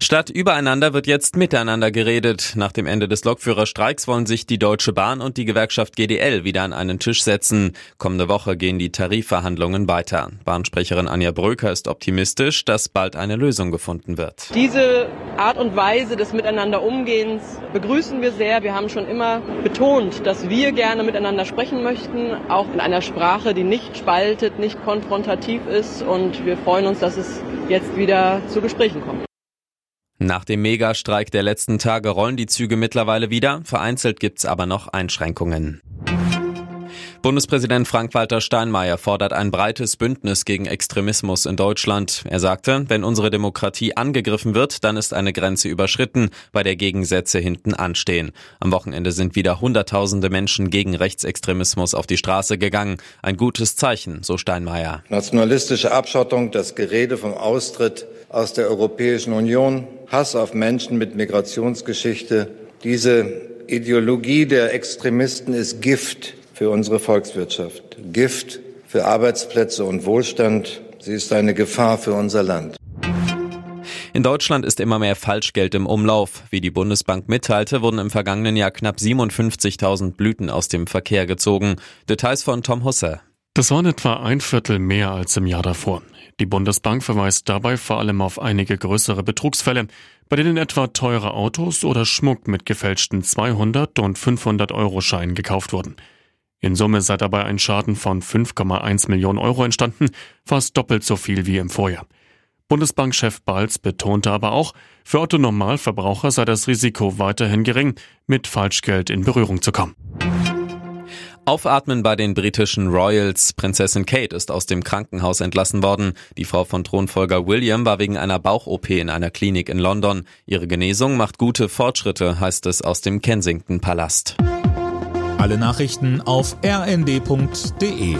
Statt übereinander wird jetzt miteinander geredet. Nach dem Ende des Lokführerstreiks wollen sich die Deutsche Bahn und die Gewerkschaft GDL wieder an einen Tisch setzen. Kommende Woche gehen die Tarifverhandlungen weiter. Bahnsprecherin Anja Bröker ist optimistisch, dass bald eine Lösung gefunden wird. Diese Art und Weise des Miteinanderumgehens begrüßen wir sehr. Wir haben schon immer betont, dass wir gerne miteinander sprechen möchten, auch in einer Sprache, die nicht spaltet, nicht konfrontativ ist. Und wir freuen uns, dass es jetzt wieder zu Gesprächen kommt. Nach dem Megastreik der letzten Tage rollen die Züge mittlerweile wieder, vereinzelt gibt's aber noch Einschränkungen. Bundespräsident Frank-Walter Steinmeier fordert ein breites Bündnis gegen Extremismus in Deutschland. Er sagte, wenn unsere Demokratie angegriffen wird, dann ist eine Grenze überschritten, bei der Gegensätze hinten anstehen. Am Wochenende sind wieder Hunderttausende Menschen gegen Rechtsextremismus auf die Straße gegangen. Ein gutes Zeichen, so Steinmeier. Nationalistische Abschottung, das Gerede vom Austritt aus der Europäischen Union, Hass auf Menschen mit Migrationsgeschichte, diese Ideologie der Extremisten ist Gift für unsere Volkswirtschaft, Gift für Arbeitsplätze und Wohlstand. Sie ist eine Gefahr für unser Land. In Deutschland ist immer mehr Falschgeld im Umlauf. Wie die Bundesbank mitteilte, wurden im vergangenen Jahr knapp 57.000 Blüten aus dem Verkehr gezogen. Details von Tom Husser. Das waren etwa ein Viertel mehr als im Jahr davor. Die Bundesbank verweist dabei vor allem auf einige größere Betrugsfälle, bei denen etwa teure Autos oder Schmuck mit gefälschten 200 und 500 Euro Scheinen gekauft wurden. In Summe sei dabei ein Schaden von 5,1 Millionen Euro entstanden, fast doppelt so viel wie im Vorjahr. Bundesbankchef Balz betonte aber auch, für Otto Normalverbraucher sei das Risiko weiterhin gering, mit Falschgeld in Berührung zu kommen. Aufatmen bei den britischen Royals. Prinzessin Kate ist aus dem Krankenhaus entlassen worden. Die Frau von Thronfolger William war wegen einer Bauch-OP in einer Klinik in London. Ihre Genesung macht gute Fortschritte, heißt es aus dem Kensington Palast. Alle Nachrichten auf rnd.de